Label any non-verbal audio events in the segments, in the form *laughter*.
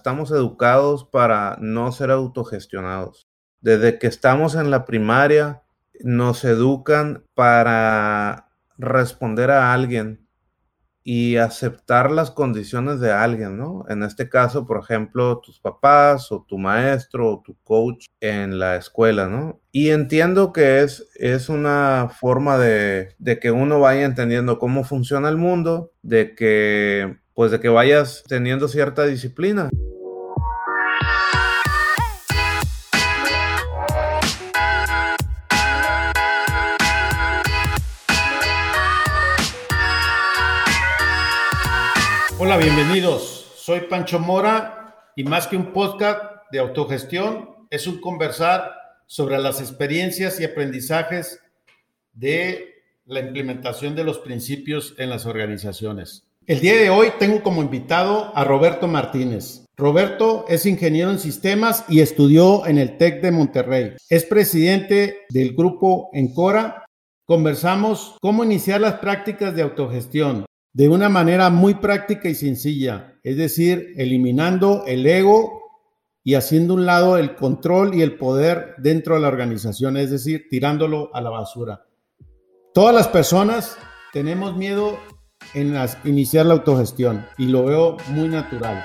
estamos educados para no ser autogestionados. Desde que estamos en la primaria, nos educan para responder a alguien y aceptar las condiciones de alguien, ¿no? En este caso, por ejemplo, tus papás o tu maestro o tu coach en la escuela, ¿no? Y entiendo que es, es una forma de, de que uno vaya entendiendo cómo funciona el mundo, de que, pues de que vayas teniendo cierta disciplina. Hola, bienvenidos. Soy Pancho Mora y más que un podcast de autogestión, es un conversar sobre las experiencias y aprendizajes de la implementación de los principios en las organizaciones. El día de hoy tengo como invitado a Roberto Martínez. Roberto es ingeniero en sistemas y estudió en el TEC de Monterrey. Es presidente del grupo Encora. Conversamos cómo iniciar las prácticas de autogestión, de una manera muy práctica y sencilla, es decir, eliminando el ego y haciendo un lado el control y el poder dentro de la organización, es decir, tirándolo a la basura. Todas las personas tenemos miedo en iniciar la autogestión y lo veo muy natural.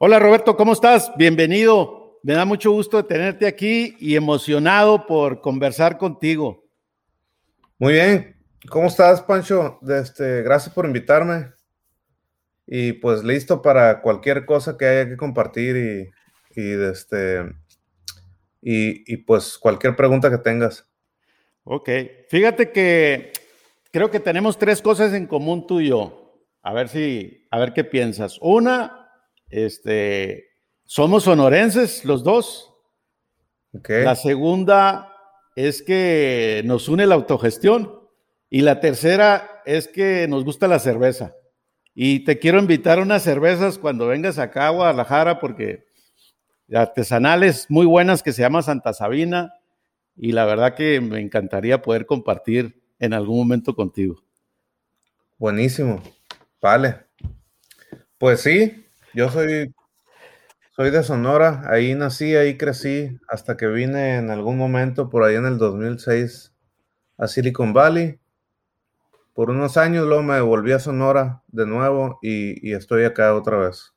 Hola Roberto, ¿cómo estás? Bienvenido. Me da mucho gusto tenerte aquí y emocionado por conversar contigo. Muy bien. ¿Cómo estás, Pancho? Este, gracias por invitarme. Y pues listo para cualquier cosa que haya que compartir y, y, este, y, y pues cualquier pregunta que tengas. Ok. Fíjate que creo que tenemos tres cosas en común tú y yo. A ver si, a ver qué piensas. Una, este, somos sonorenses los dos. La segunda es que nos une la autogestión. Y la tercera es que nos gusta la cerveza. Y te quiero invitar a unas cervezas cuando vengas acá a Guadalajara porque artesanales muy buenas que se llama Santa Sabina y la verdad que me encantaría poder compartir en algún momento contigo. Buenísimo. Vale. Pues sí, yo soy, soy de Sonora, ahí nací, ahí crecí, hasta que vine en algún momento por ahí en el 2006 a Silicon Valley. Por unos años luego me volví a Sonora de nuevo y, estoy acá otra vez.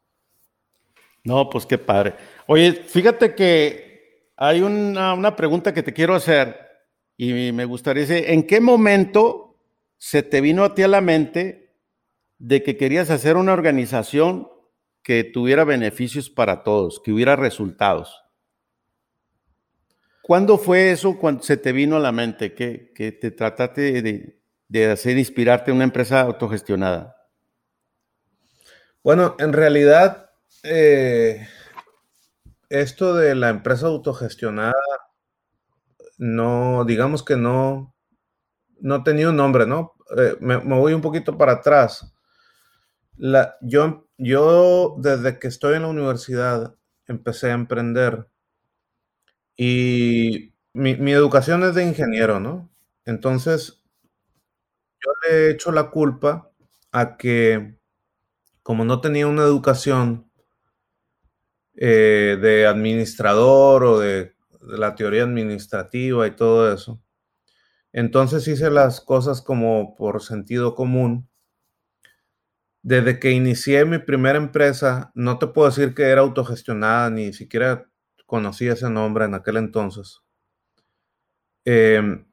No, pues qué padre. Oye, fíjate que hay una, una pregunta que te quiero hacer y me gustaría decir, ¿en qué momento se te vino a ti a la mente de que querías hacer una organización que tuviera beneficios para todos, que hubiera resultados. ¿Cuándo fue eso cuando se te vino a la mente que, te trataste de, hacer inspirarte en una empresa autogestionada? Bueno, en realidad, eh, esto de la empresa autogestionada, no, digamos que no, no tenía un nombre, ¿no? Eh, me, me, voy un poquito para atrás. La, yo yo desde que estoy en la universidad empecé a emprender y mi, educación es de ingeniero, ¿no? Entonces, yo le he hecho la culpa a que como no tenía una educación eh, de administrador o de la teoría administrativa y todo eso, entonces hice las cosas como por sentido común desde que inicié mi primera empresa, no te puedo decir que era autogestionada, ni siquiera conocía ese nombre en aquel entonces. Em,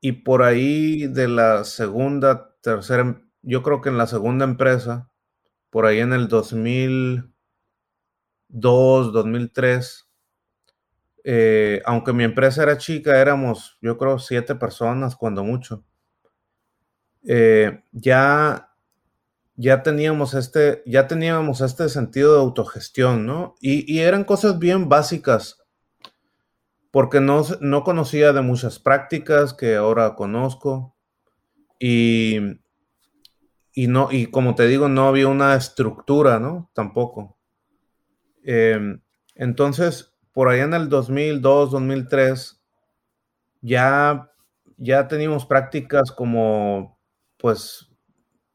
y por ahí de la segunda, tercera, yo creo que en la segunda empresa, por ahí en el 2002, 2003, eh, aunque mi empresa era chica, éramos, yo creo, siete personas, cuando mucho. Eh, ya ya teníamos este, ya teníamos este sentido de autogestión, ¿no? Y, eran cosas bien básicas, porque no, no, conocía de muchas prácticas que ahora conozco. Y, y, no, y como te digo, no había una estructura, ¿no? Tampoco. Em, entonces, por allá en el 2002, 2003, ya, ya teníamos prácticas como, pues,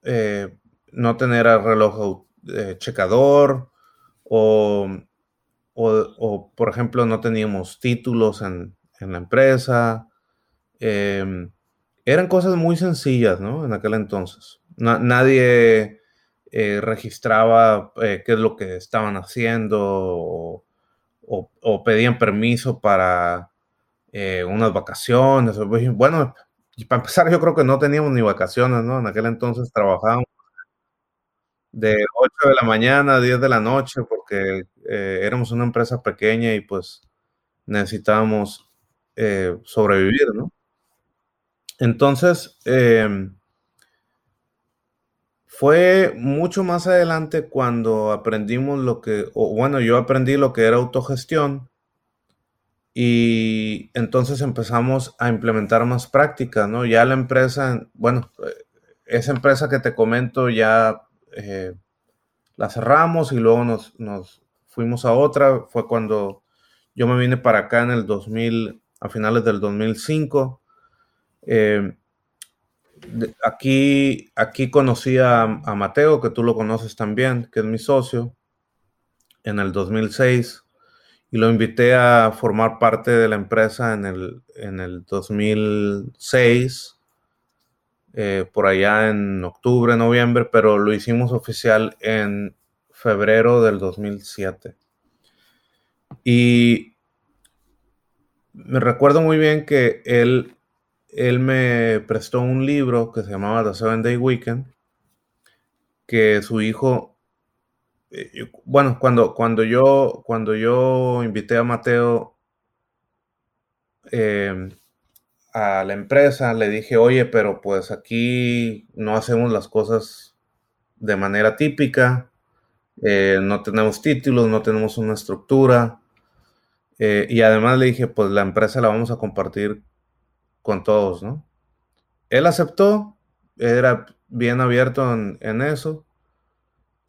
eh, no tener el reloj eh, checador o, o, por ejemplo, no teníamos títulos en, en la empresa. Em, eran cosas muy sencillas, ¿no? En aquel entonces. nadie eh, registraba qué es lo que estaban haciendo o, o pedían permiso para eh, unas vacaciones. Bueno, para empezar, yo creo que no teníamos ni vacaciones, ¿no? En aquel entonces trabajábamos de 8 de la mañana a 10 de la noche porque eh, éramos una empresa pequeña y pues necesitábamos eh, sobrevivir, ¿no? Entonces, em, fue mucho más adelante cuando aprendimos lo que, o bueno, yo aprendí lo que era autogestión y entonces empezamos a implementar más prácticas, ¿no? Ya la empresa, bueno, eh, esa empresa que te comento ya eh, la cerramos y luego nos, fuimos a otra. Fue cuando yo me vine para acá en el 2000, a finales del 2005. Eh, aquí, aquí conocí a, a Mateo, que tú lo conoces también, que es mi socio, en el 2006 y lo invité a formar parte de la empresa en el, en el 2006, eh, por allá en octubre, noviembre, pero lo hicimos oficial en febrero del 2007. Y me recuerdo muy bien que él, él me prestó un libro que se llamaba The Seven Day Weekend, que su hijo eh, bueno, cuando, cuando, yo, cuando yo invité a Mateo em, a la empresa, le dije, oye, pero pues aquí no hacemos las cosas de manera típica, eh, no tenemos títulos, no tenemos una estructura, eh, y además le dije, pues la empresa la vamos a compartir con todos, ¿no? Él aceptó, era bien abierto en eso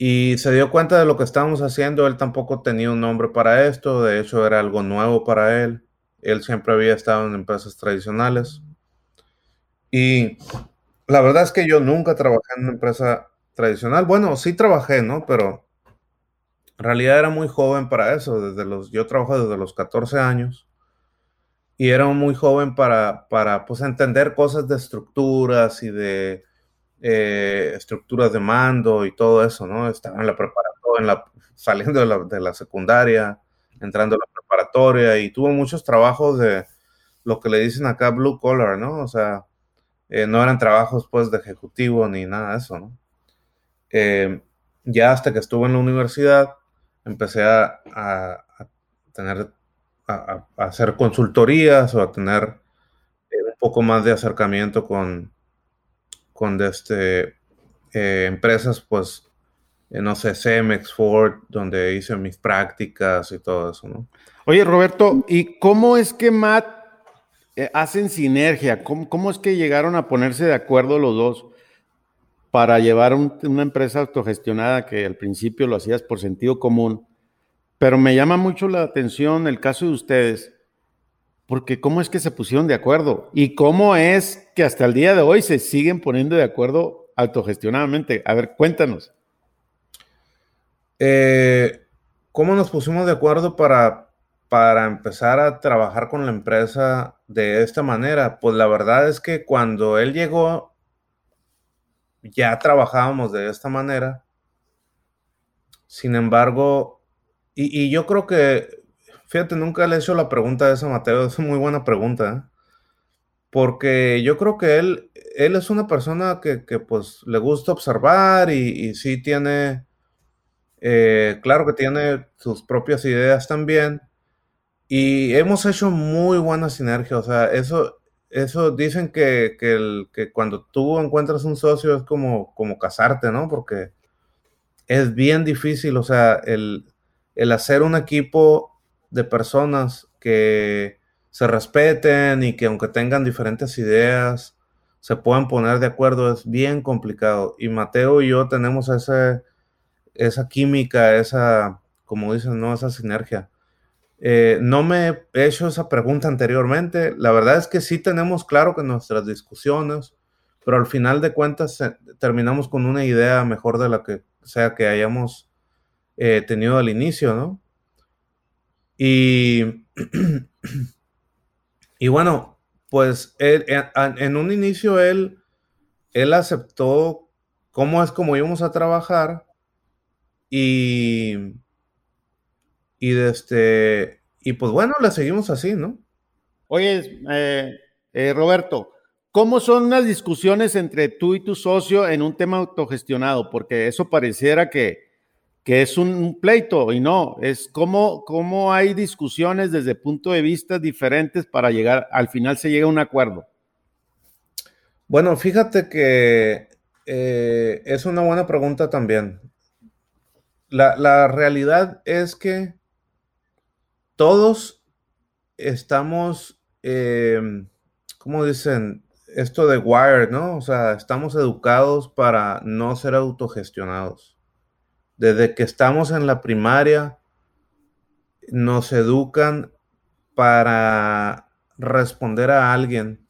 y se dio cuenta de lo que estábamos haciendo. Él tampoco tenía un nombre para esto, de hecho era algo nuevo para él. Él siempre había estado en empresas tradicionales. Y la verdad es que yo nunca trabajé en una empresa tradicional. Bueno, sí trabajé, ¿no? Pero en realidad era muy joven para eso. Desde los, yo trabajo desde los 14 años y era muy joven para, para pues, entender cosas de estructuras y de eh, estructuras de mando y todo eso, ¿no? Estaba en la preparatoria, en la, saliendo de la, de la, secundaria, entrando a la preparatoria y tuvo muchos trabajos de lo que le dicen acá blue collar, ¿no? O sea, eh, no eran trabajos pues de ejecutivo ni nada de eso, ¿no? Eh, ya hasta que estuve en la universidad, empecé a, a, tener, a, hacer consultorías o a tener un poco más de acercamiento con, con este, eh, empresas, pues, eh, no sé, Cemex, Ford, donde hice mis prácticas y todo eso, ¿no? Oye, Roberto, ¿y cómo es que Matt eh, hacen sinergia? ¿Cómo, es que llegaron a ponerse de acuerdo los dos para llevar una empresa autogestionada que al principio lo hacías por sentido común? Pero me llama mucho la atención el caso de ustedes porque ¿cómo es que se pusieron de acuerdo? ¿Y cómo es que hasta el día de hoy se siguen poniendo de acuerdo autogestionadamente? A ver, cuéntanos. Eh, ¿Cómo nos pusimos de acuerdo para, para empezar a trabajar con la empresa de esta manera? Pues la verdad es que cuando él llegó, ya trabajábamos de esta manera. Sin embargo, y, y yo creo que Fíjate, nunca le he hecho la pregunta de eso a Mateo, es una muy buena pregunta. ¿eh? Porque yo creo que él, él es una persona que, pues le gusta observar y, sí tiene, eh, claro que tiene sus propias ideas también. Y hemos hecho muy buena sinergia, o sea, eso, eso dicen que, que cuando tú encuentras un socio es como, como casarte, ¿no? Porque es bien difícil, o sea, el, el hacer un equipo de personas que se respeten y que aunque tengan diferentes ideas, se puedan poner de acuerdo es bien complicado. Y Mateo y yo tenemos ese, esa química, esa, como dicen, ¿no? Esa sinergia. Eh, no me he hecho esa pregunta anteriormente. La verdad es que sí tenemos claro que nuestras discusiones, pero al final de cuentas eh, terminamos con una idea mejor de la que sea que hayamos eh, tenido al inicio, ¿no? Y, *clears throat* y bueno, pues en un inicio él, él aceptó cómo es como íbamos a trabajar y, y, este, y pues bueno, la seguimos así, ¿no? Oye, eh, eh, Roberto, ¿cómo son las discusiones entre tú y tu socio en un tema autogestionado? Porque eso pareciera que, que es un, pleito y no, es cómo, cómo hay discusiones desde puntos de vista diferentes para llegar, al final se llega a un acuerdo. Bueno, fíjate que eh, es una buena pregunta también. La, la realidad es que todos estamos, eh, ¿cómo dicen? Esto de Wired, ¿no? O sea, estamos educados para no ser autogestionados. Desde que estamos en la primaria, nos educan para responder a alguien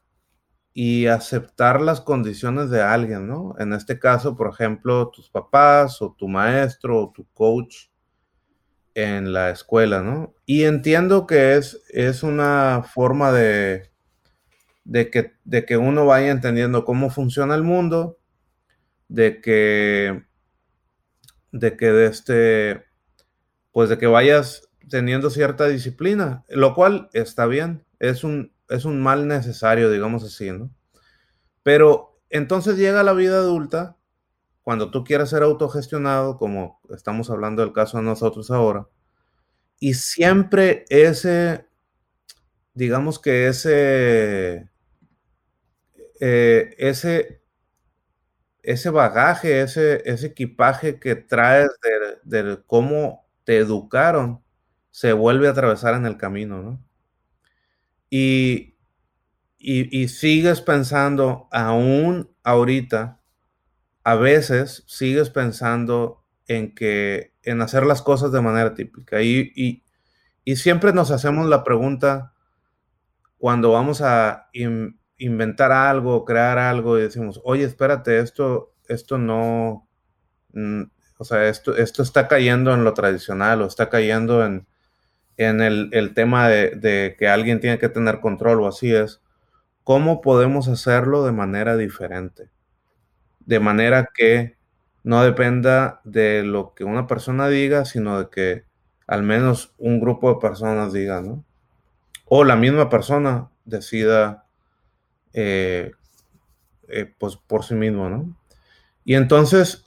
y aceptar las condiciones de alguien, ¿no? En este caso, por ejemplo, tus papás o tu maestro o tu coach en la escuela, ¿no? Y entiendo que es, es una forma de, de, que, de que uno vaya entendiendo cómo funciona el mundo, de que, de que de este, pues de que vayas teniendo cierta disciplina, lo cual está bien, es un, es un mal necesario, digamos así, ¿no? Pero entonces llega la vida adulta cuando tú quieres ser autogestionado, como estamos hablando del caso de nosotros ahora, y siempre ese, digamos que ese, eh, ese, ese bagaje, ese, ese equipaje que traes de, de, cómo te educaron, se vuelve a atravesar en el camino, ¿no? Y, y, sigues pensando, aún ahorita, a veces sigues pensando en que en hacer las cosas de manera típica. Y, y, y siempre nos hacemos la pregunta cuando vamos a in, inventar algo, crear algo y decimos, oye, espérate, esto, esto no, mm, o sea, esto, esto está cayendo en lo tradicional o está cayendo en, en el, el tema de, de, que alguien tiene que tener control o así es. ¿Cómo podemos hacerlo de manera diferente? de manera que no dependa de lo que una persona diga, sino de que al menos un grupo de personas diga, ¿no? O la misma persona decida, eh, eh, pues por sí mismo, ¿no? Y entonces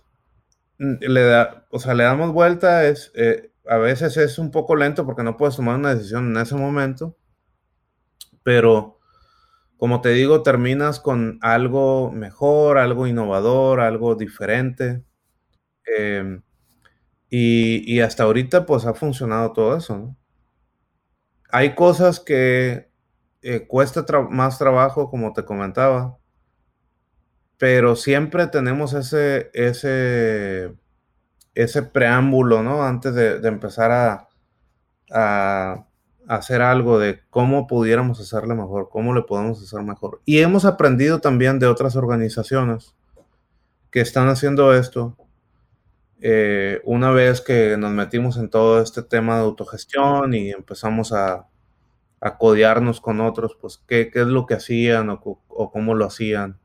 le da, o sea, le damos vuelta, es, eh, a veces es un poco lento porque no puedes tomar una decisión en ese momento, pero como te digo, terminas con algo mejor, algo innovador, algo diferente. Eh, y, y, hasta ahorita pues ha funcionado todo eso, ¿no? Hay cosas que eh, cuesta tra más trabajo, como te comentaba, pero siempre tenemos ese, ese, ese preámbulo, ¿no? Antes de, empezar a, a hacer algo de cómo pudiéramos hacerle mejor, cómo le podemos hacer mejor. Y hemos aprendido también de otras organizaciones que están haciendo esto. Eh, una vez que nos metimos en todo este tema de autogestión y empezamos a, a codearnos con otros, pues qué, qué es lo que hacían o, o cómo lo hacían.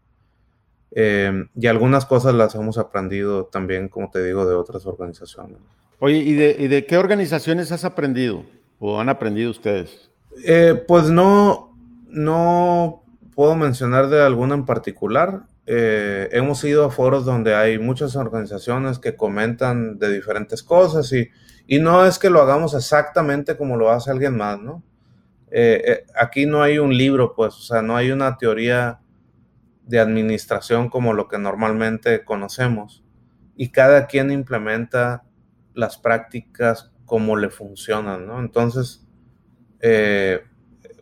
Eh, y algunas cosas las hemos aprendido también, como te digo, de otras organizaciones. Oye, ¿y de, y de qué organizaciones has aprendido? ¿O han aprendido ustedes? Eh, pues no, no puedo mencionar de alguna en particular. Eh, hemos ido a foros donde hay muchas organizaciones que comentan de diferentes cosas y, y, no es que lo hagamos exactamente como lo hace alguien más, ¿no? Eh, eh, aquí no hay un libro, pues, o sea, no hay una teoría de administración como lo que normalmente conocemos y cada quien implementa las prácticas cómo le funcionan, ¿no? Entonces, eh,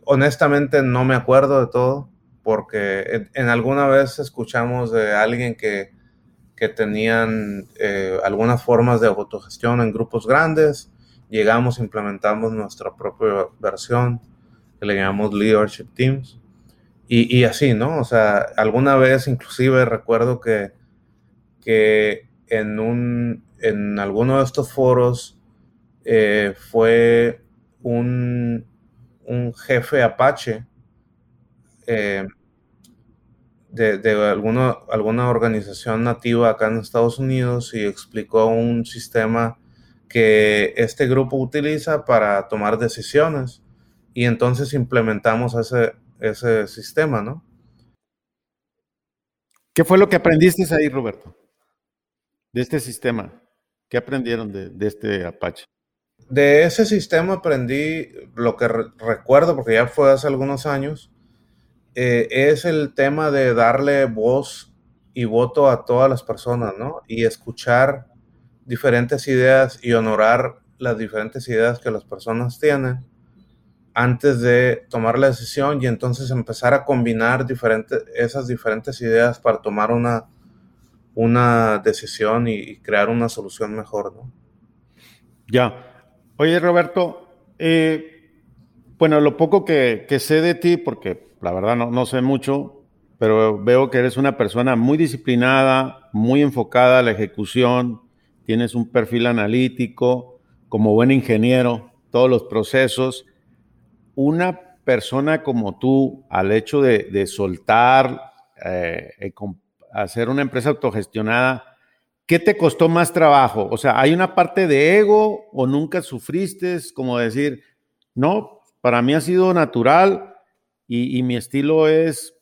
honestamente no me acuerdo de todo, porque en, en alguna vez escuchamos de alguien que, que tenían eh, algunas formas de autogestión en grupos grandes llegamos, implementamos nuestra propia versión, que le llamamos Leadership Teams. Y, así, ¿no? O sea, alguna vez inclusive recuerdo que, que en, un, en alguno de estos foros eh, fue un, un, jefe Apache eh, de, de alguna, alguna organización nativa acá en Estados Unidos y explicó un sistema que este grupo utiliza para tomar decisiones y entonces implementamos ese, ese sistema, ¿no? ¿Qué fue lo que aprendiste ahí, Roberto? De este sistema. ¿Qué aprendieron de, de este Apache? De ese sistema aprendí lo que re recuerdo, porque ya fue hace algunos años, eh, es el tema de darle voz y voto a todas las personas, ¿no? Y escuchar diferentes ideas y honorar las diferentes ideas que las personas tienen antes de tomar la decisión y entonces empezar a combinar diferentes, esas diferentes ideas para tomar una, una decisión y, crear una solución mejor, ¿no? Ya. Oye, Roberto, eh, bueno, lo poco que, que, sé de ti, porque la verdad no, no sé mucho, pero veo que eres una persona muy disciplinada, muy enfocada a la ejecución, tienes un perfil analítico, como buen ingeniero, todos los procesos una persona como tú, al hecho de, soltar, eh, eh, hacer una empresa autogestionada, ¿qué te costó más trabajo? O sea, ¿hay una parte de ego o nunca sufriste? Como decir, no, para mí ha sido natural y, y mi estilo es,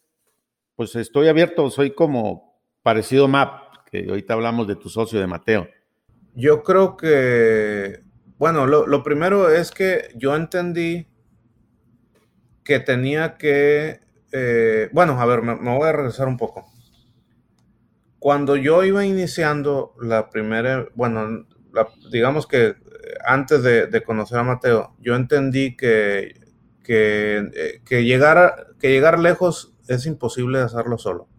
pues estoy abierto, soy como parecido Map, que ahorita hablamos de tu socio, de Mateo. Yo creo que, bueno, lo, lo primero es que yo entendí que tenía que, eh, bueno, a ver, me, me, voy a regresar un poco. Cuando yo iba iniciando la primera, bueno, la, digamos que antes de, de, conocer a Mateo, yo entendí que, que, eh, que, llegar, que llegar lejos es imposible hacerlo solo.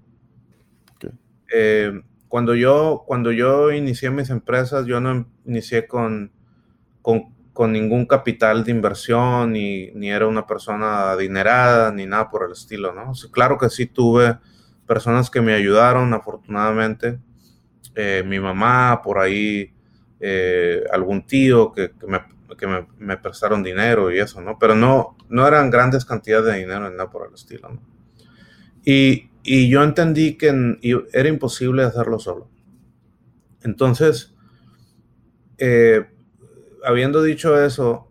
Okay. Eh, cuando, yo, cuando yo inicié mis empresas, yo no inicié con, con con ningún capital de inversión, ni, ni, era una persona adinerada, ni nada por el estilo, ¿no? claro que sí tuve personas que me ayudaron, afortunadamente, eh, mi mamá, por ahí, eh, algún tío que, que, me, que me, me, prestaron dinero y eso, ¿no? Pero no, no eran grandes cantidades de dinero, ni nada por el estilo, ¿no? Y, y yo entendí que era imposible hacerlo solo. Entonces, eh, habiendo dicho eso,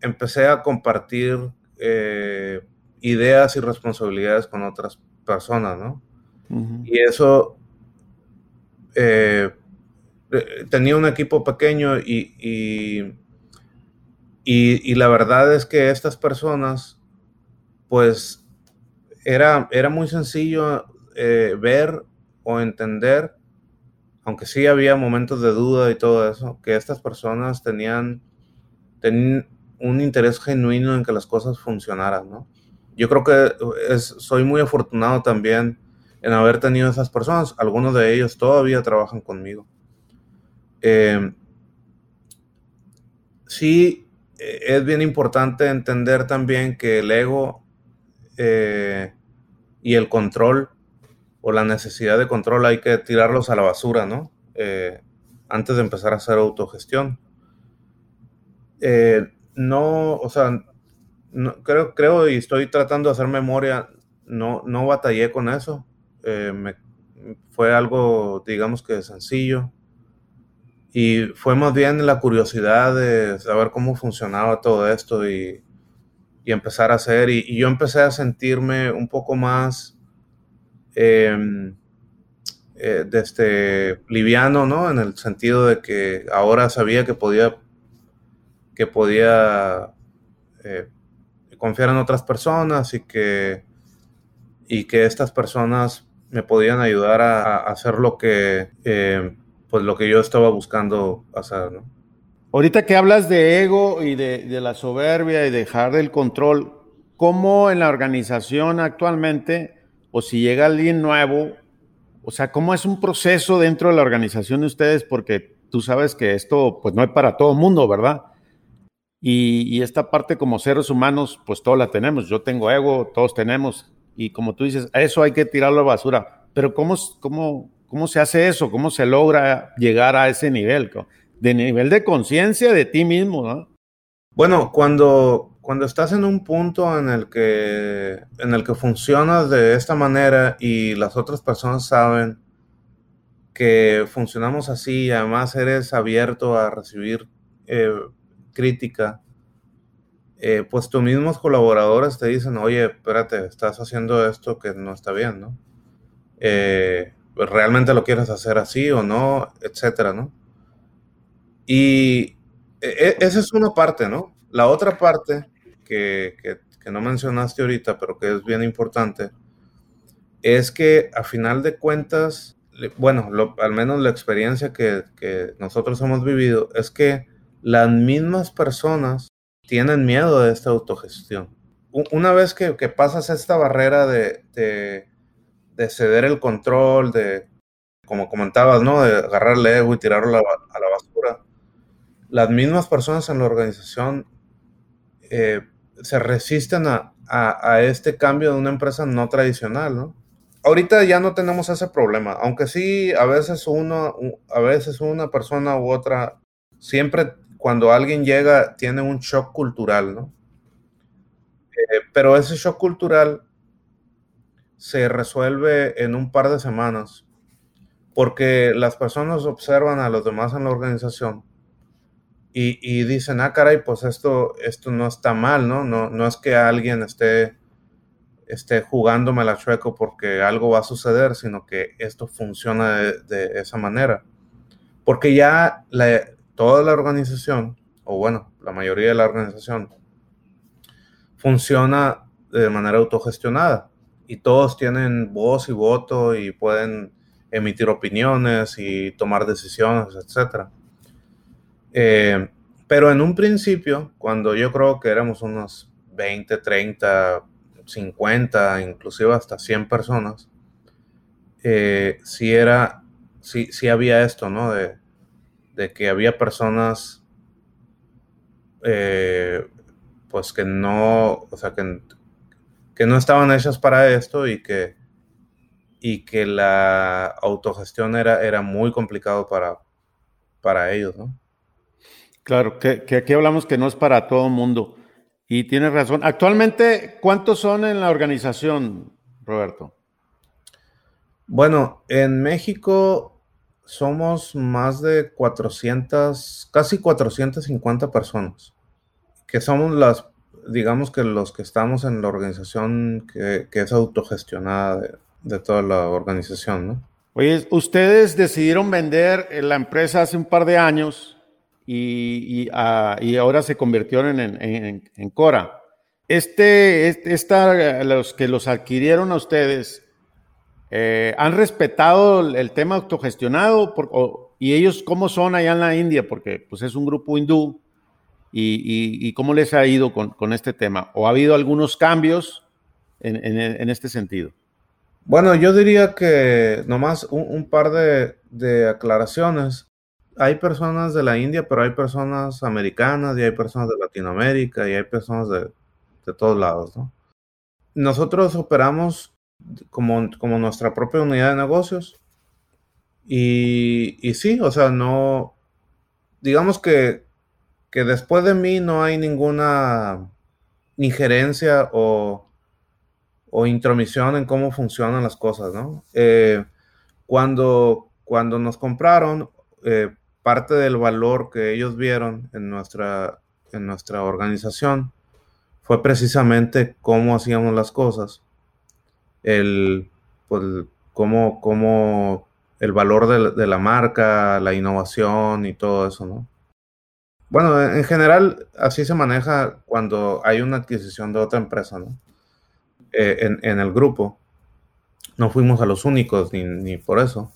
empecé a compartir eh, ideas y responsabilidades con otras personas, ¿no? Uh -huh. Y eso, eh, tenía un equipo pequeño y, y, y, y, la verdad es que estas personas, pues, era, era muy sencillo eh, ver o entender aunque sí había momentos de duda y todo eso, que estas personas tenían, un interés genuino en que las cosas funcionaran, ¿no? Yo creo que soy muy afortunado también en haber tenido esas personas. Algunos de ellos todavía trabajan conmigo. Eh, sí, es bien importante entender también que el ego eh, y el control o la necesidad de control hay que tirarlos a la basura, ¿no? Eh, antes de empezar a hacer autogestión. Eh, no, o sea, no, creo, creo y estoy tratando de hacer memoria, no, no batallé con eso. Eh, me, fue algo, digamos que sencillo. Y fue más bien la curiosidad de saber cómo funcionaba todo esto y, y empezar a hacer. Y, y, yo empecé a sentirme un poco más eh, eh, este, liviano, ¿no? En el sentido de que ahora sabía que podía, que podía eh, confiar en otras personas y que, y que estas personas me podían ayudar a, hacer lo que, eh, pues lo que yo estaba buscando hacer, ¿no? Ahorita que hablas de ego y de, de la soberbia y dejar el control, ¿cómo en la organización actualmente o si llega alguien nuevo, o sea, ¿cómo es un proceso dentro de la organización de ustedes? Porque tú sabes que esto, pues no es para todo el mundo, ¿verdad? Y, esta parte como seres humanos, pues todos la tenemos. Yo tengo ego, todos tenemos. Y como tú dices, eso hay que tirarlo a la basura. Pero ¿cómo, cómo, cómo se hace eso? ¿Cómo se logra llegar a ese nivel? De nivel de conciencia de ti mismo, ¿no? Bueno, cuando, cuando estás en un punto en el que en el que funcionas de esta manera y las otras personas saben que funcionamos así y además eres abierto a recibir eh, crítica, eh, pues tus mismos colaboradores te dicen, oye, espérate, estás haciendo esto que no está bien, ¿no? Eh, ¿Realmente lo quieres hacer así o no? Etcétera, ¿no? Y e, e, esa es una parte, ¿no? La otra parte que, no mencionaste ahorita, pero que es bien importante, es que a final de cuentas, bueno, al menos la experiencia que, nosotros hemos vivido es que las mismas personas tienen miedo de esta autogestión. Una vez que, pasas esta barrera de, de, ceder el control, de, como comentabas, ¿no? De agarrarle ego y tirarlo a la, basura, las mismas personas en la organización eh, se resisten a, este cambio de una empresa no tradicional, ¿no? Ahorita ya no tenemos ese problema, aunque sí, a veces uno, a veces una persona u otra, siempre cuando alguien llega tiene un shock cultural, ¿no? Eh, pero ese shock cultural se resuelve en un par de semanas porque las personas observan a los demás en la organización y, dicen, ah, caray, pues esto, esto no está mal, ¿no? No, no es que alguien esté, esté jugándome la chueco porque algo va a suceder, sino que esto funciona de, esa manera. Porque ya toda la organización, o bueno, la mayoría de la organización, funciona de manera autogestionada y todos tienen voz y voto y pueden emitir opiniones y tomar decisiones, etcétera. Eh, pero en un principio, cuando yo creo que éramos unos 20, 30, 50, inclusive hasta 100 personas, eh, sí era, sí, sí había esto, ¿no? De, que había personas, eh, pues que no, o sea, que, que no estaban hechas para esto y que, y que la autogestión era, era muy complicado para, para ellos, ¿no? Claro, que, aquí hablamos que no es para todo el mundo. Y tienes razón. Actualmente, ¿cuántos son en la organización, Roberto? Bueno, en México somos más de 400, casi 450 personas, que somos las, digamos que los que estamos en la organización que, es autogestionada de, de, toda la organización, ¿no? Oye, ustedes decidieron vender la empresa hace un par de años Ah, y, ahora se convirtieron en, Cora. Este, esta, los que los adquirieron a ustedes, eh, ¿han respetado el, tema autogestionado? ¿Y ellos cómo son allá en la India? Porque pues, es un grupo hindú. ¿Y, cómo les ha ido con, este tema? ¿O ha habido algunos cambios en, este sentido? Bueno, yo diría que nomás un, par de, de aclaraciones hay personas de la India, pero hay personas americanas y hay personas de Latinoamérica y hay personas de, todos lados, ¿no? Nosotros operamos como, como nuestra propia unidad de negocios y, y sí, o sea, no, digamos que, que después de mí no hay ninguna injerencia o, o intromisión en cómo funcionan las cosas, ¿no? Eh, cuando, cuando nos compraron, eh, parte del valor que ellos vieron en nuestra, en nuestra organización fue precisamente cómo hacíamos las cosas, el, pues, cómo, cómo el valor de, la marca, la innovación y todo eso, ¿no? Bueno, en general así se maneja cuando hay una adquisición de otra empresa, ¿no? Eh, en, el grupo. No fuimos a los únicos ni, ni por eso.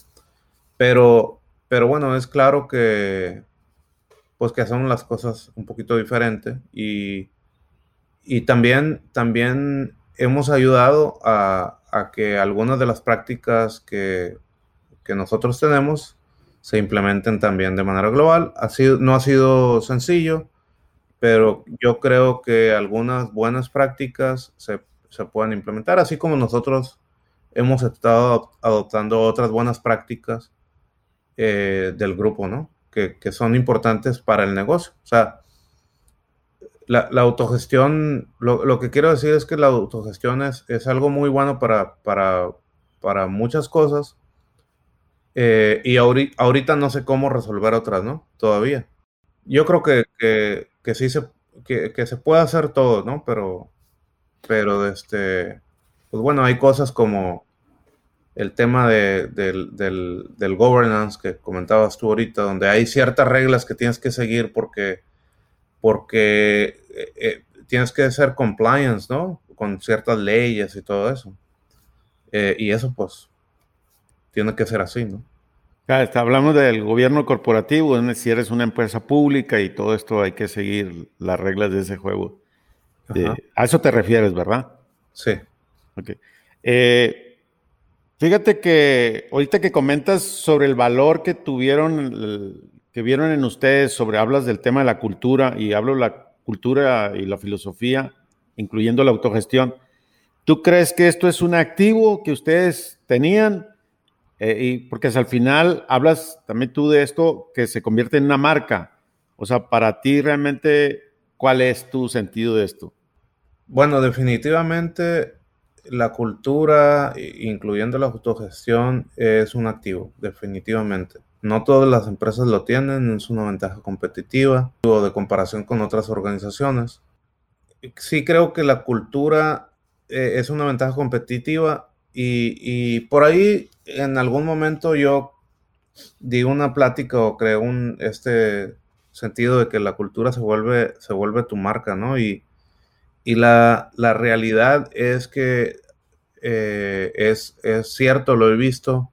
Pero pero bueno, es claro que pues que hacemos las cosas un poquito diferente y, también, también hemos ayudado a, que algunas de las prácticas que, nosotros tenemos se implementen también de manera global. Ha sido, no ha sido sencillo, pero yo creo que algunas buenas prácticas se, se pueden implementar, así como nosotros hemos estado adoptando otras buenas prácticas eh, del grupo, ¿no? Que, que, son importantes para el negocio. O sea, la, la autogestión, lo, lo, que quiero decir es que la autogestión es, es algo muy bueno para, para, para muchas cosas. Eh, y ahorita, ahorita, no sé cómo resolver otras, ¿no? Todavía. Yo creo que, que, que sí se, que, que, se puede hacer todo, ¿no? Pero, pero este, pues bueno, hay cosas como el tema de, del, del, del, governance que comentabas tú ahorita, donde hay ciertas reglas que tienes que seguir porque, porque eh, eh, tienes que ser compliance, ¿no? Con ciertas leyes y todo eso. Eh, y eso pues tiene que ser así, ¿no? hablamos del gobierno corporativo, si eres una empresa pública y todo esto hay que seguir las reglas de ese juego. a eso te refieres, ¿verdad? Sí. Ok. Eh, Fíjate que ahorita que comentas sobre el valor que tuvieron, que vieron en ustedes, sobre hablas del tema de la cultura y hablo de la cultura y la filosofía, incluyendo la autogestión. ¿Tú crees que esto es un activo que ustedes tenían? Eh, y porque al final hablas también tú de esto que se convierte en una marca. O sea, para ti realmente, ¿cuál es tu sentido de esto? Bueno, definitivamente la cultura, incluyendo la autogestión, es un activo, definitivamente. No todas las empresas lo tienen, es una ventaja competitiva o de comparación con otras organizaciones. Sí creo que la cultura eh, es una ventaja competitiva y, por ahí en algún momento yo di una plática o creé un este sentido de que la cultura se vuelve, se vuelve tu marca, ¿no? Y, y la, la realidad es que eh, es, es, cierto, lo he visto,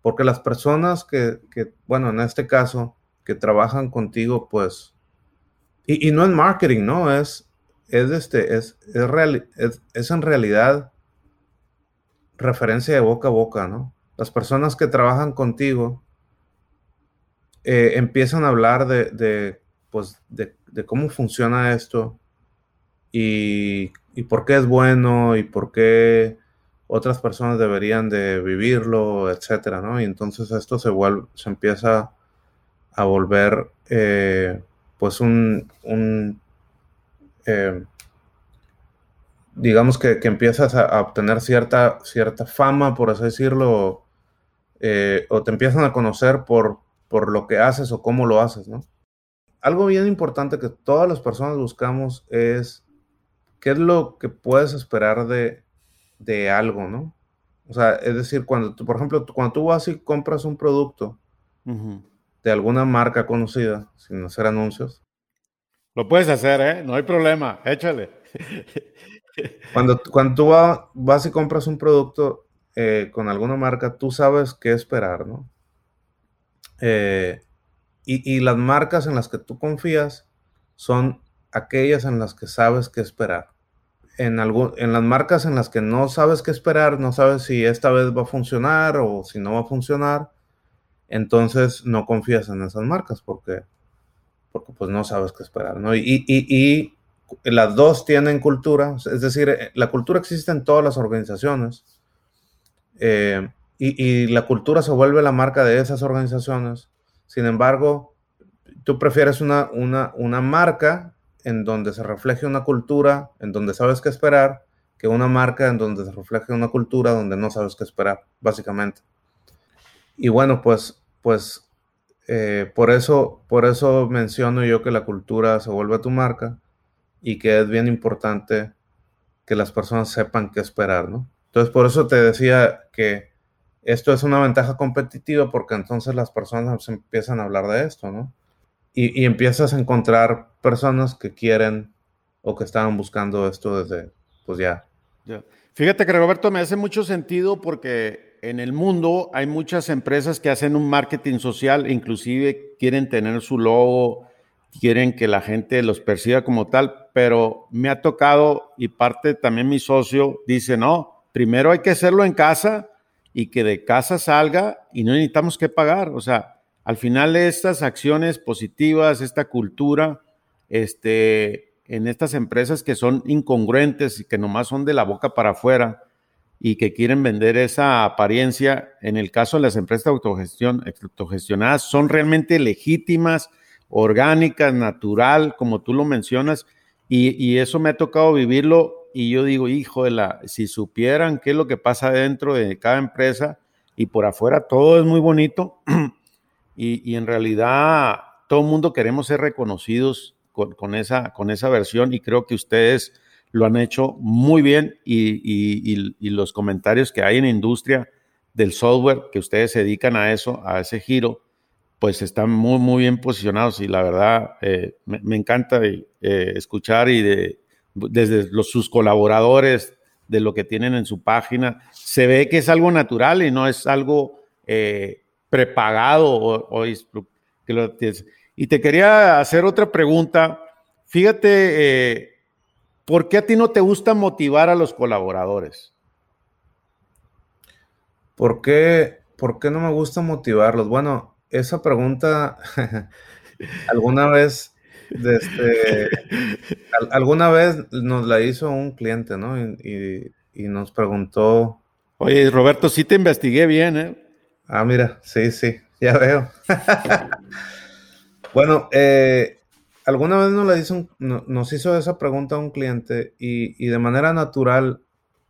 porque las personas que, que, bueno, en este caso, que trabajan contigo, pues, y, no en marketing, ¿no? Es, es, este, es, es, real, es, es en realidad referencia de boca a boca, ¿no? Las personas que trabajan contigo eh, empiezan a hablar de, de pues, de, de, cómo funciona esto y, y por qué es bueno y por qué otras personas deberían de vivirlo, etcétera, ¿no? Y entonces esto se vuelve, se empieza a volver, eh, pues un, un eh, digamos que, que, empiezas a, obtener cierta, cierta fama, por así decirlo, eh, o te empiezan a conocer por, por lo que haces o cómo lo haces, ¿no? Algo bien importante que todas las personas buscamos es qué es lo que puedes esperar de, de algo, ¿no? O sea, es decir, cuando tú, por ejemplo, cuando tú vas y compras un producto de alguna marca conocida, sin hacer anuncios. Lo puedes hacer, ¿eh? No hay problema, échale. cuando, cuando tú vas y compras un producto eh, con alguna marca, tú sabes qué esperar, ¿no? Eh, y, y las marcas en las que tú confías son aquellas en las que sabes qué esperar en, en las marcas en las que no sabes qué esperar, no sabes si esta vez va a funcionar o si no va a funcionar, entonces no confías en esas marcas porque, porque pues no sabes qué esperar, ¿no? Y, y, y las dos tienen cultura, es decir, la cultura existe en todas las organizaciones eh, y, y, la cultura se vuelve la marca de esas organizaciones. Sin embargo, tú prefieres una, una, una marca en donde se refleje una cultura, en donde sabes qué esperar, que una marca en donde se refleje una cultura donde no sabes qué esperar, básicamente. Y bueno, pues, pues eh, por, eso, por eso menciono yo que la cultura se vuelve tu marca y que es bien importante que las personas sepan qué esperar, ¿no? Entonces, por eso te decía que esto es una ventaja competitiva porque entonces las personas empiezan a hablar de esto, ¿no? y, empiezas a encontrar personas que quieren o que estaban buscando esto desde, pues ya. Fíjate que Roberto me hace mucho sentido porque en el mundo hay muchas empresas que hacen un marketing social, inclusive quieren tener su logo, quieren que la gente los perciba como tal, pero me ha tocado y parte también mi socio dice, no, primero hay que hacerlo en casa y que de casa salga y no necesitamos que pagar, o sea, al final estas acciones positivas, esta cultura, este, en estas empresas que son incongruentes y que nomás son de la boca para afuera y que quieren vender esa apariencia, en el caso de las empresas de autogestión, autogestionadas, son realmente legítimas, orgánicas, natural, como tú lo mencionas, y, eso me ha tocado vivirlo y yo digo, hijo de la, si supieran qué es lo que pasa dentro de cada empresa y por afuera todo es muy bonito *clears throat* y, y en realidad todo el mundo queremos ser reconocidos con, esa, con esa versión y creo que ustedes lo han hecho muy bien y, los comentarios que hay en la industria del software, que ustedes se dedican a eso, a ese giro, pues están muy, muy bien posicionados y la verdad eh, me, encanta eh, escuchar y de, desde sus colaboradores, de lo que tienen en su página, se ve que es algo natural y no es algo eh, prepagado o, lo, y te quería hacer otra pregunta. Fíjate, eh, ¿por qué a ti no te gusta motivar a los colaboradores? ¿Por qué, por qué no me gusta motivarlos? Bueno, esa pregunta *laughs* alguna vez, desde, alguna vez nos la hizo un cliente, ¿no? Y, y, nos preguntó. Oye, Roberto, sí te investigué bien, ¿eh? Ah, mira, sí, sí, ya veo. *laughs* Bueno, eh, alguna vez nos, hizo esa pregunta a un cliente y, de manera natural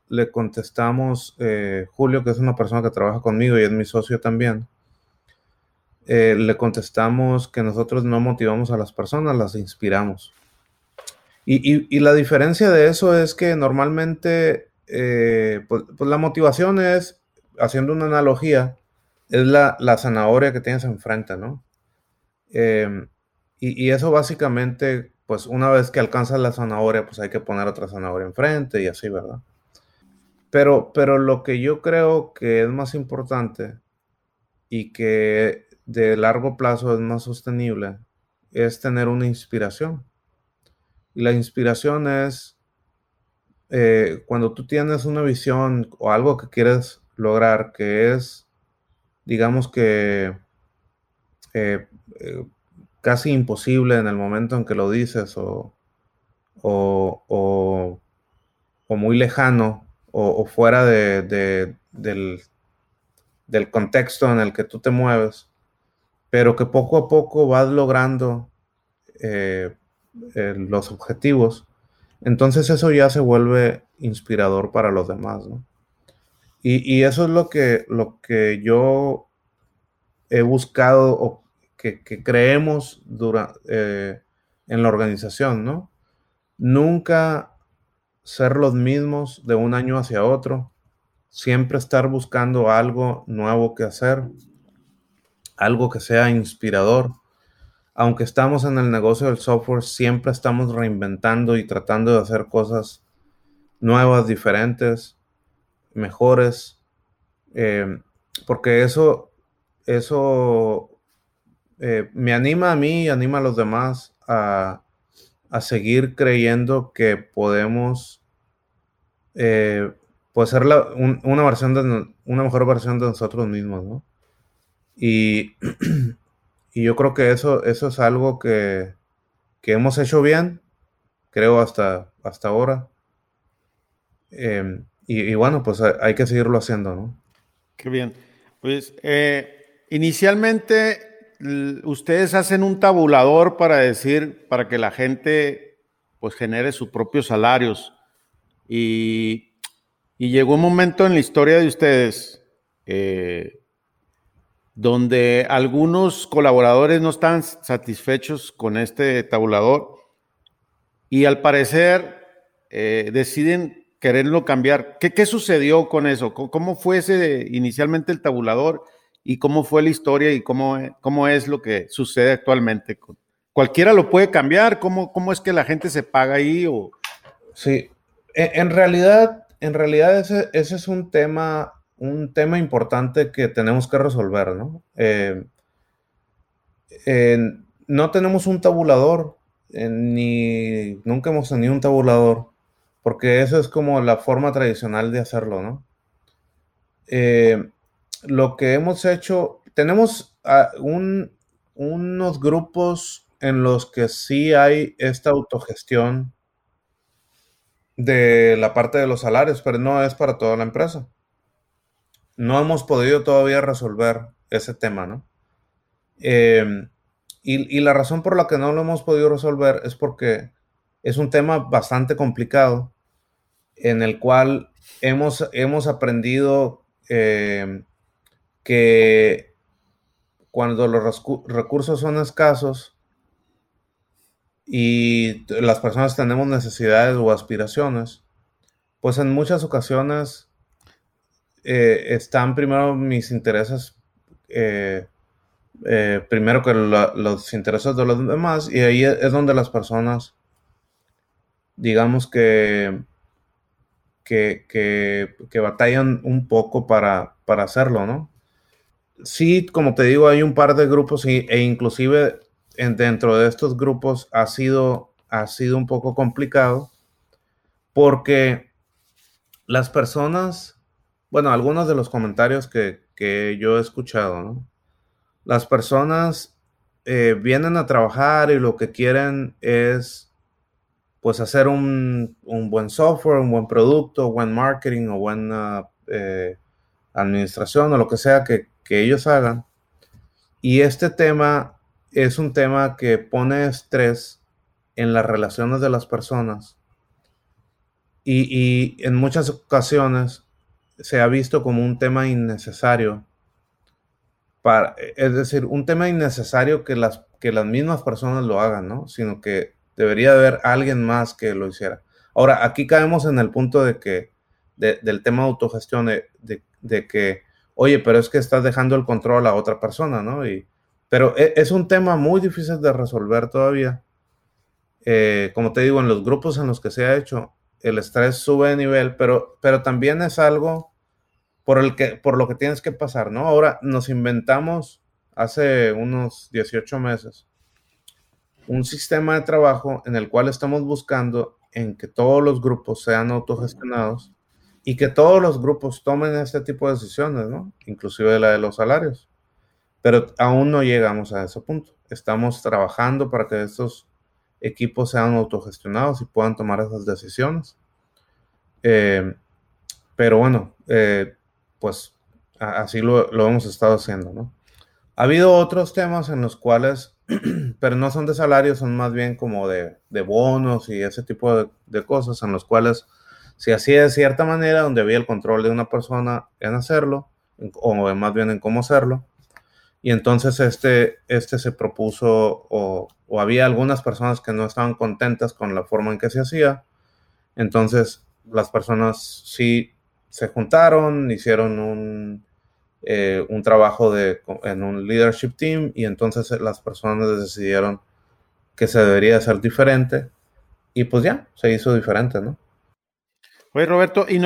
le contestamos, eh, Julio, que es una persona que trabaja conmigo y es mi socio también, eh, le contestamos que nosotros no motivamos a las personas, las inspiramos. Y, la diferencia de eso es que normalmente, pues, pues, la motivación es, haciendo una analogía, es la, la zanahoria que tienes enfrente, ¿no? Em, y, eso básicamente, pues una vez que alcanzas la zanahoria, pues hay que poner otra zanahoria enfrente y así, ¿verdad? Pero, pero lo que yo creo que es más importante y que de largo plazo es más sostenible es tener una inspiración. Y la inspiración es eh, cuando tú tienes una visión o algo que quieres lograr, que es, digamos que eh, eh, casi imposible en el momento en que lo dices o, o, muy lejano o, fuera de, del, contexto en el que tú te mueves, pero que poco a poco vas logrando eh, los objetivos, entonces eso ya se vuelve inspirador para los demás. Y, y, eso es lo que, lo que yo he buscado o que, creemos eh, en la organización, ¿no? Nunca ser los mismos de un año hacia otro, siempre estar buscando algo nuevo que hacer, algo que sea inspirador. Aunque estamos en el negocio del software, siempre estamos reinventando y tratando de hacer cosas nuevas, diferentes, mejores, eh, porque eso eso eh, me anima a mí y anima a los demás a, seguir creyendo que podemos eh, pues ser una versión de una mejor versión de nosotros mismos, ¿no? Y, *clears throat* y yo creo que eso, eso es algo que, hemos hecho bien, creo hasta, hasta ahora. Em, y, bueno, pues hay, que seguirlo haciendo, ¿no? Qué bien. Pues eh, Inicialmente, ustedes hacen un tabulador para decir, para que la gente pues genere sus propios salarios. Y, llegó un momento en la historia de ustedes eh, donde algunos colaboradores no están satisfechos con este tabulador y al parecer eh, deciden quererlo cambiar. ¿Qué, ¿Qué, sucedió con eso? ¿Cómo fue ese inicialmente el tabulador? Y cómo fue la historia y cómo, cómo es lo que sucede actualmente. Cualquiera lo puede cambiar, ¿cómo, cómo es que la gente se paga ahí? Sí, e, en, realidad, en realidad ese, ese, es un tema, un tema importante que tenemos que resolver, ¿no? Eh, no tenemos un tabulador, ni nunca hemos tenido un tabulador, porque eso es como la forma tradicional de hacerlo, ¿no? Eh, lo que hemos hecho, tenemos unos grupos en los que sí hay esta autogestión de la parte de los salarios, pero no es para toda la empresa. No hemos podido todavía resolver ese tema, ¿no? Em, y, la razón por la que no lo hemos podido resolver es porque es un tema bastante complicado en el cual hemos, hemos aprendido em, que cuando los recursos son escasos y las personas tenemos necesidades o aspiraciones, pues en muchas ocasiones eh, están primero mis intereses eh, eh, primero que los intereses de los demás y ahí es donde las personas, digamos que, que, que, batallan un poco para, para, hacerlo, ¿no? Sí, como te digo, hay un par de grupos y, e inclusive en, dentro de estos grupos ha sido, ha sido un poco complicado porque las personas, bueno, algunos de los comentarios que, que yo he escuchado, ¿no? las personas eh, vienen a trabajar y lo que quieren es pues hacer un, buen software, un buen producto, buen marketing o buena eh, administración o lo que sea que, ellos hagan. Y este tema es un tema que pone estrés en las relaciones de las personas y, y en muchas ocasiones se ha visto como un tema innecesario es decir, un tema innecesario que las, que las mismas personas lo hagan, ¿no? Sino que debería haber alguien más que lo hiciera. Ahora, aquí caemos en el punto de que, del tema de autogestión, de, que, oye, pero es que estás dejando el control a otra persona, ¿no? Y, pero e, es, un tema muy difícil de resolver todavía. Eh, como te digo, en los grupos en los que se ha hecho, el estrés sube de nivel, pero, pero también es algo por, el que, por lo que tienes que pasar, ¿no? Ahora nos inventamos hace unos 18 meses un sistema de trabajo en el cual estamos buscando en que todos los grupos sean autogestionados y que todos los grupos tomen este tipo de decisiones, ¿no? Inclusive la de los salarios. Pero aún no llegamos a ese punto. Estamos trabajando para que estos equipos sean autogestionados y puedan tomar esas decisiones. Eh, pero bueno, eh, pues así lo, hemos estado haciendo, ¿no? Ha habido otros temas en los cuales, *clears throat* pero no son de salarios, son más bien como de, bonos y ese tipo de, cosas, en los cuales se hacía de cierta manera, donde había el control de una persona en hacerlo, o más bien en cómo hacerlo, y entonces este, este se propuso, o, había algunas personas que no estaban contentas con la forma en que se hacía, entonces las personas sí se juntaron, hicieron un, eh, un trabajo de, en un leadership team y entonces las personas decidieron que se debería hacer diferente y pues ya, se hizo diferente, ¿no? Oye, Roberto, y,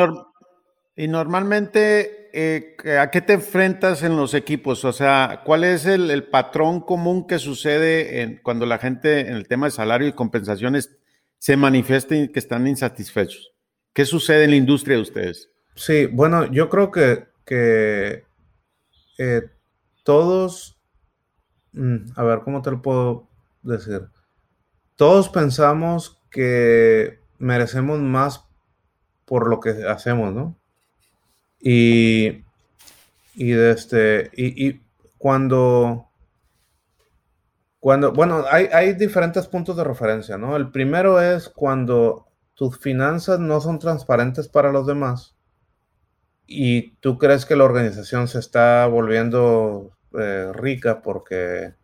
y normalmente, eh, ¿a qué te enfrentas en los equipos? O sea, ¿cuál es el, patrón común que sucede cuando la gente en el tema de salario y compensaciones se manifiesta y que están insatisfechos? ¿Qué sucede en la industria de ustedes? Sí, bueno, yo creo que, que eh, todos, mm, a ver, ¿cómo te lo puedo decir? Todos pensamos que merecemos más por lo que hacemos, ¿no? Y, y, este, y, y cuando, cuando, bueno, hay, hay diferentes puntos de referencia, ¿no? El primero es cuando tus finanzas no son transparentes para los demás ¿Y tú crees que la organización se está volviendo eh, rica porque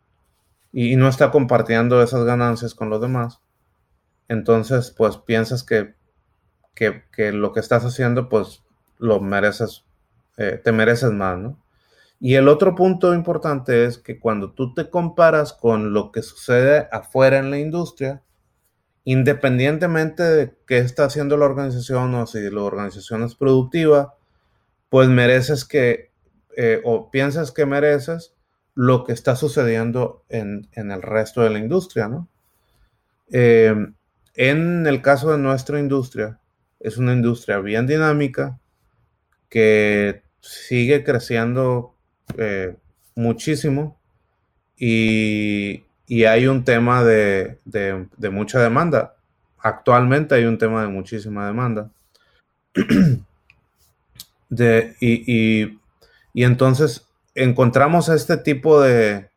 y, no está compartiendo esas ganancias con los demás? Entonces, pues piensas que, que, lo que estás haciendo, pues lo mereces, eh, te mereces más, ¿no? Y el otro punto importante es que cuando tú te comparas con lo que sucede afuera en la industria, independientemente de qué está haciendo la organización o si la organización es productiva, pues mereces que, eh, o piensas que mereces lo que está sucediendo en, el resto de la industria, ¿no? Eh, en el caso de nuestra industria, es una industria bien dinámica que sigue creciendo eh, muchísimo y, y hay un tema de, mucha demanda. Actualmente hay un tema de muchísima demanda. *clears throat* de, y, entonces encontramos este tipo de,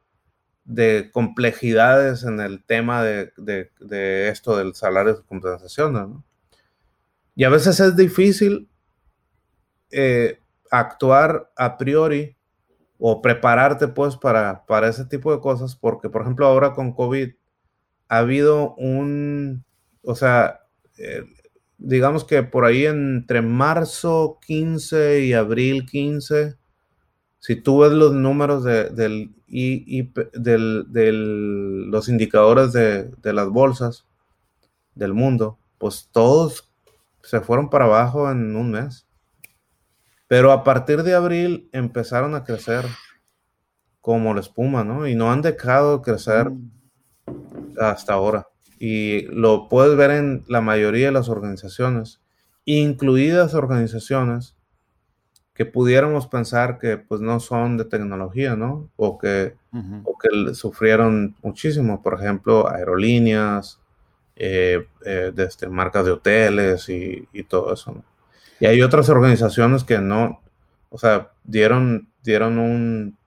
complejidades en el tema de, esto del salario de compensación. Y a veces es difícil eh, actuar a priori o prepararte pues para, para ese tipo de cosas, porque por ejemplo ahora con COVID ha habido un, o sea, eh, digamos que por ahí entre marzo 15 y abril 15, si tú ves los números de, del, y, del, los indicadores de, de las bolsas del mundo, pues todos se fueron para abajo en un mes. Pero a partir de abril empezaron a crecer como la espuma, ¿no? Y no han dejado de crecer mm. hasta ahora. Y lo puedes ver en la mayoría de las organizaciones, incluidas organizaciones que pudiéramos pensar que pues no son de tecnología, ¿no? O que, que sufrieron muchísimo, por ejemplo, aerolíneas, eh, eh, desde marcas de hoteles y, y todo eso, ¿no? Y hay otras organizaciones que no, o sea, dieron, dieron un,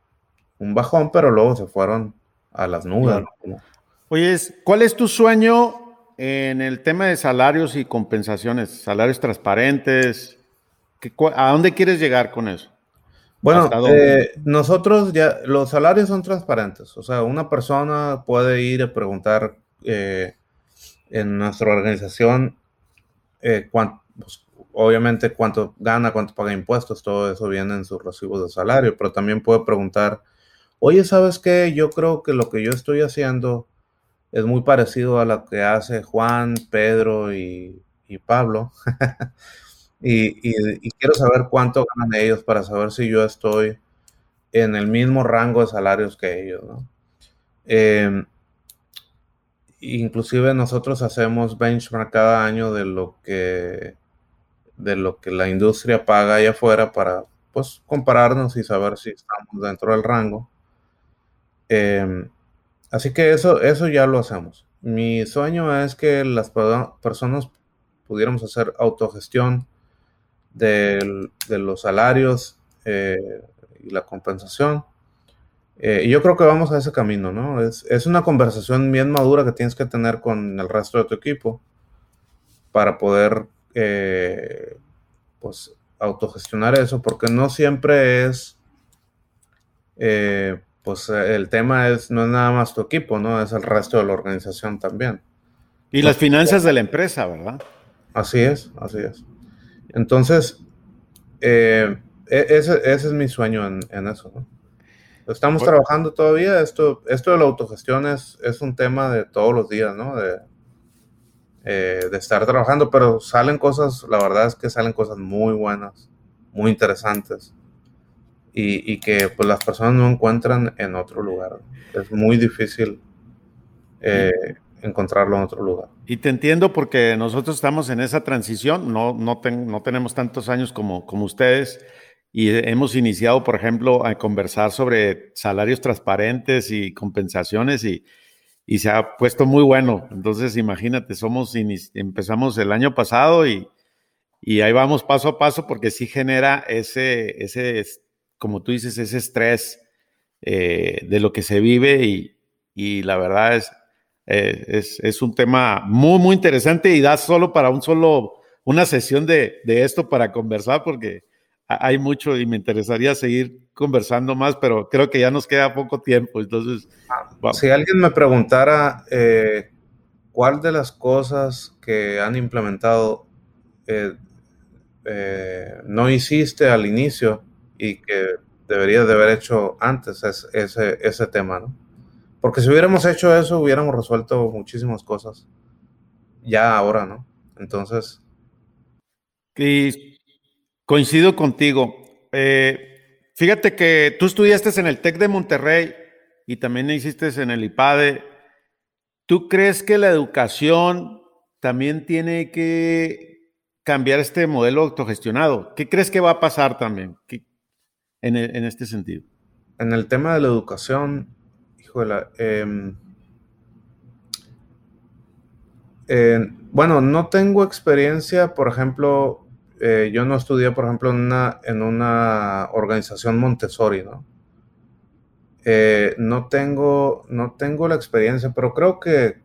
bajón, pero luego se fueron a las nubes. Oye, ¿cuál es tu sueño en el tema de salarios y compensaciones? Salarios transparentes. ¿A dónde quieres llegar con eso? Bueno, eh, nosotros ya, los salarios son transparentes. O sea, una persona puede ir a preguntar eh, en nuestra organización eh, pues, obviamente cuánto gana, cuánto paga impuestos, todo eso viene en sus recibos de salario, pero también puede preguntar, oye, ¿sabes qué? Yo creo que lo que yo estoy haciendo es muy parecido a lo que hace Juan, Pedro y, Pablo. *laughs* y, quiero saber cuánto ganan ellos para saber si yo estoy en el mismo rango de salarios que ellos, ¿no? Em, inclusive nosotros hacemos benchmark cada año de lo que de lo que la industria paga allá afuera para pues compararnos y saber si estamos dentro del rango. Em, así que eso, eso ya lo hacemos. Mi sueño es que las personas pudiéramos hacer autogestión de, los salarios eh, y la compensación. Eh, y yo creo que vamos a ese camino, ¿no? Es, es, una conversación bien madura que tienes que tener con el resto de tu equipo para poder eh, pues autogestionar eso, porque no siempre es, eh, pues el tema es, no es nada más tu equipo, ¿no? Es el resto de la organización también. Y las finanzas de la empresa, ¿verdad? Así es, así es. Entonces, e, ese, es mi sueño en, eso, ¿no? Estamos trabajando todavía, esto, esto de la autogestión es, es un tema de todos los días, ¿no? De, eh, de estar trabajando, pero salen cosas, la verdad es que salen cosas muy buenas, muy interesantes y, que pues las personas no encuentran en otro lugar. Es muy difícil eh, encontrarlo en otro lugar. Y te entiendo porque nosotros estamos en esa transición, no, no, no tenemos tantos años como, como ustedes y hemos iniciado, por ejemplo, a conversar sobre salarios transparentes y compensaciones y, y se ha puesto muy bueno. Entonces, imagínate, somos empezamos el año pasado y, y, ahí vamos paso a paso porque sí genera ese, ese como tú dices, ese estrés eh, de lo que se vive y, y la verdad es, eh, es, es, un tema muy, muy interesante y da solo para un solo, una sesión de, de esto para conversar porque hay mucho y me interesaría seguir conversando más, pero creo que ya nos queda poco tiempo. Entonces, si alguien me preguntara eh, cuál de las cosas que han implementado eh, eh, no hiciste al inicio y que deberías de haber hecho antes, es ese, ese tema, ¿no? Porque si hubiéramos hecho eso, hubiéramos resuelto muchísimas cosas ya ahora, ¿no? Entonces. Y coincido contigo. Eh, Fíjate que tú estudiaste en el TEC de Monterrey y también hiciste en el IPADE. ¿Tú crees que la educación también tiene que cambiar este modelo autogestionado? ¿Qué crees que va a pasar también en, este sentido? En el tema de la educación, híjole, em, Eh, bueno, no tengo experiencia, por ejemplo, eh, yo no estudié, por ejemplo, en una, en una organización Montessori, ¿no? Eh, no, tengo, no tengo la experiencia, pero creo que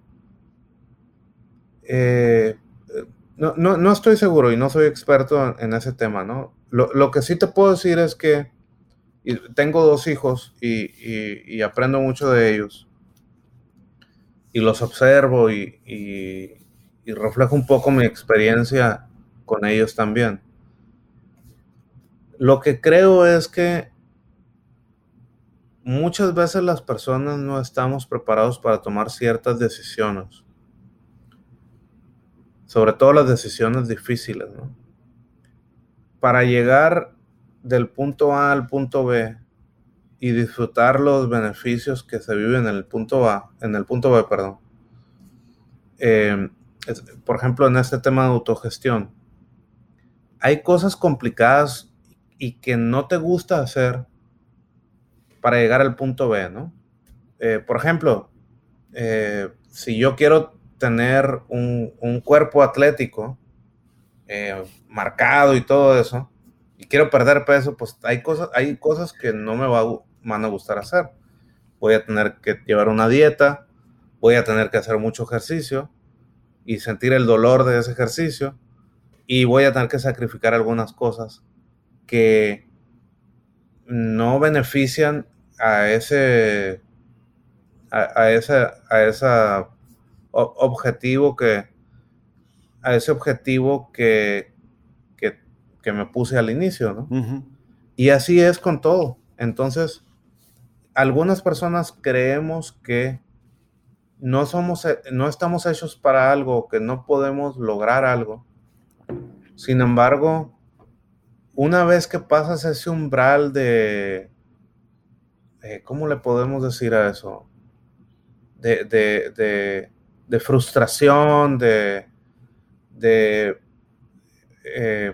no, no, estoy seguro y no soy experto en, ese tema, ¿no? Lo, que sí te puedo decir es que tengo dos hijos y, aprendo mucho de ellos. Y los observo y, y reflejo un poco mi experiencia con ellos también. Lo que creo es que muchas veces las personas no estamos preparados para tomar ciertas decisiones sobre todo las decisiones difíciles, ¿no? Para llegar del punto A al punto B y disfrutar los beneficios que se viven en el punto A, en el punto B, perdón. Eh, por ejemplo, en este tema de autogestión, hay cosas complicadas y que no te gusta hacer para llegar al punto B, ¿no? Eh, por ejemplo, eh, si yo quiero tener un, cuerpo atlético eh, marcado y todo eso, y quiero perder peso, pues hay cosas, hay cosas que no me va, van a gustar hacer. Voy a tener que llevar una dieta, voy a tener que hacer mucho ejercicio y sentir el dolor de ese ejercicio, y voy a tener que sacrificar algunas cosas que no benefician a ese a, a esa a esa objetivo que, a ese objetivo que, que, me puse al inicio, ¿no? Y así es con todo. Entonces, algunas personas creemos que no somos, no estamos hechos para algo, que no podemos lograr algo. Sin embargo, una vez que pasas ese umbral de, eh, ¿cómo le podemos decir a eso? de, de frustración, de, de, eh,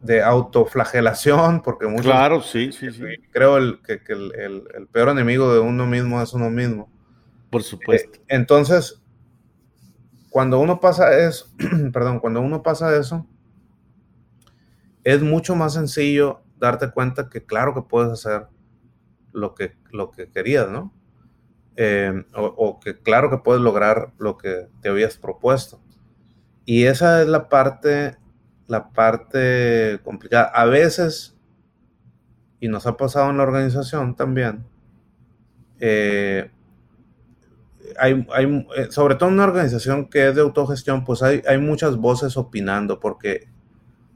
de autoflagelación, porque muchos, Claro, sí, sí, sí. Creo el, que, el, peor enemigo de uno mismo es uno mismo. Por supuesto. Eh, entonces, cuando uno pasa eso, *clears throat* perdón, cuando uno pasa eso, es mucho más sencillo darte cuenta que claro que puedes hacer lo que, lo que querías, ¿no? Eh, o, que claro que puedes lograr lo que te habías propuesto. Y esa es la parte, la parte complicada. A veces, y nos ha pasado en la organización también, eh, hay, hay, eh, sobre todo en una organización que es de autogestión, pues hay, hay muchas voces opinando, porque,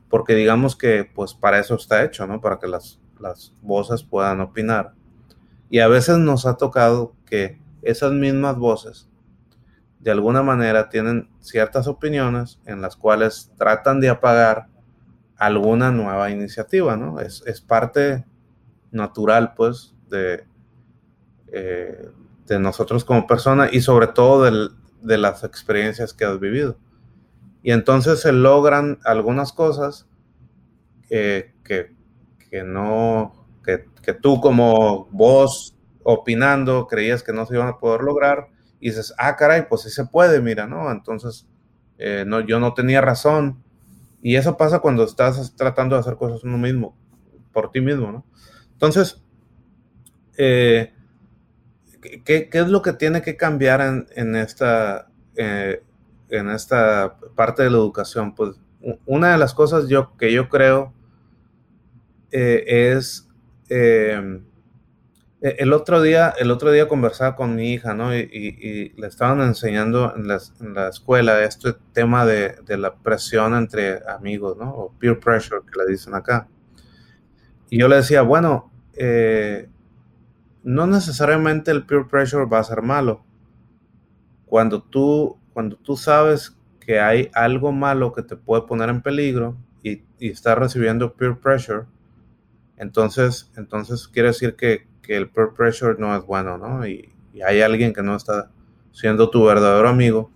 porque digamos que pues para eso está hecho, ¿no? Para que las, las voces puedan opinar. Y a veces nos ha tocado que esas mismas voces de alguna manera tienen ciertas opiniones en las cuales tratan de apagar alguna nueva iniciativa, ¿no? Es, parte natural, pues, de, eh, de nosotros como persona y sobre todo de las experiencias que has vivido. Y entonces se logran algunas cosas que, que no, que, que tú como voz opinando, creías que no se iban a poder lograr, y dices, ah, caray, pues sí se puede, mira, ¿no? Entonces, eh, no, yo no tenía razón. Y eso pasa cuando estás tratando de hacer cosas uno mismo, por ti mismo, ¿no? Entonces, eh, ¿qué, es lo que tiene que cambiar en, esta, eh, en esta parte de la educación? Pues una de las cosas yo, que yo creo es eh, el otro día, el otro día conversaba con mi hija, ¿no? Y, le estaban enseñando en la, escuela este tema de, la presión entre amigos, ¿no? O peer pressure, que le dicen acá. Y yo le decía, bueno, eh, no necesariamente el peer pressure va a ser malo. Cuando tú, cuando tú sabes que hay algo malo que te puede poner en peligro y, y estás recibiendo peer pressure, entonces, entonces quiere decir que, que el peer pressure no es bueno, ¿no? Y, hay alguien que no está siendo tu verdadero amigo.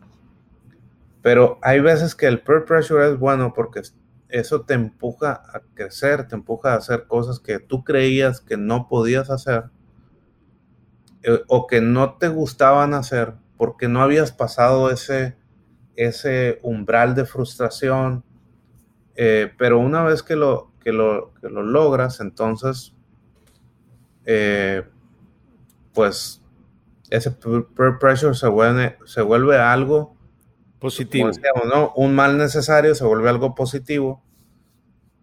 Pero hay veces que el peer pressure es bueno porque eso te empuja a crecer, te empuja a hacer cosas que tú creías que no podías hacer eh, o que no te gustaban hacer porque no habías pasado ese, ese umbral de frustración, eh, pero una vez que lo, que lo, que lo logras, entonces, eh, pues ese peer pressure se vuelve, se vuelve algo positivo. ¿no? Un mal necesario se vuelve algo positivo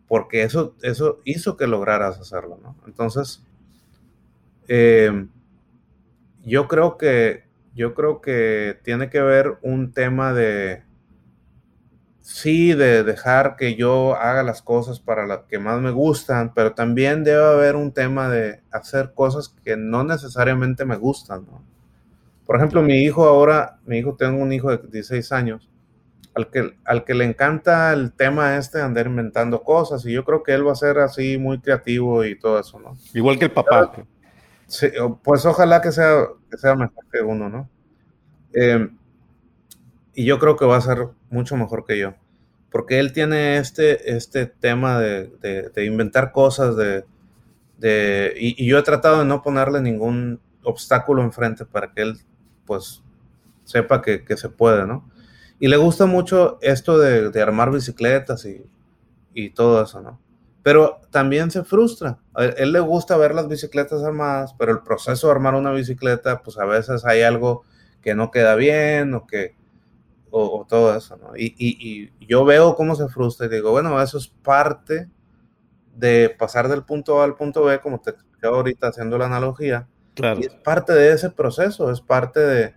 porque eso, eso hizo que lograras hacerlo, ¿no? Entonces, eh, yo creo que yo creo que tiene que ver un tema de sí, de dejar que yo haga las cosas para las que más me gustan, pero también debe haber un tema de hacer cosas que no necesariamente me gustan, ¿no? Por ejemplo, mi hijo ahora, mi hijo, tengo un hijo de 16 años, al que, al que le encanta el tema este de andar inventando cosas, y yo creo que él va a ser así muy creativo y todo eso, ¿no? Igual que el papá. Sí, pues ojalá que sea, que sea mejor que uno, ¿no? Em, y yo creo que va a ser mucho mejor que yo, porque él tiene este, este tema de, de, inventar cosas, de, de y, y, yo he tratado de no ponerle ningún obstáculo enfrente para que él pues sepa que, se puede, ¿no? Y le gusta mucho esto de, armar bicicletas y, todo eso, ¿no? Pero también se frustra. A él, le gusta ver las bicicletas armadas, pero el proceso de armar una bicicleta, pues a veces hay algo que no queda bien o que, o, todo eso, ¿no? Y, y, yo veo cómo se frustra y digo, bueno, eso es parte de pasar del punto A al punto B, como te expliqué ahorita haciendo la analogía, y es parte de ese proceso, es parte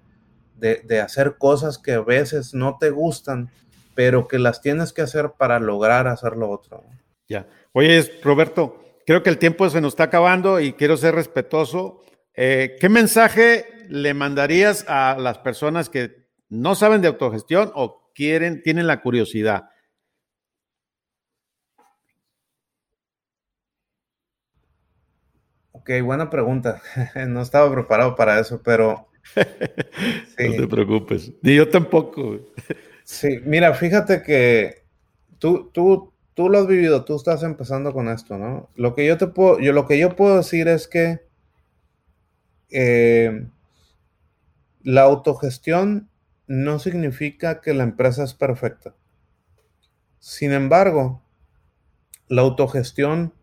de, hacer cosas que a veces no te gustan, pero que las tienes que hacer para lograr hacer lo otro. Ya. Oye, Roberto, creo que el tiempo se nos está acabando y quiero ser respetuoso. Eh, ¿Qué mensaje le mandarías a las personas que no saben de autogestión o quieren, tienen la curiosidad? Ok, buena pregunta. *laughs* No estaba preparado para eso, pero... *laughs* No te preocupes. Ni yo tampoco. Sí, mira, fíjate que tú, tú, tú lo has vivido, tú estás empezando con esto, ¿no? Lo que yo te puedo, lo que yo puedo decir es que eh, la autogestión no significa que la empresa es perfecta. Sin embargo, la autogestión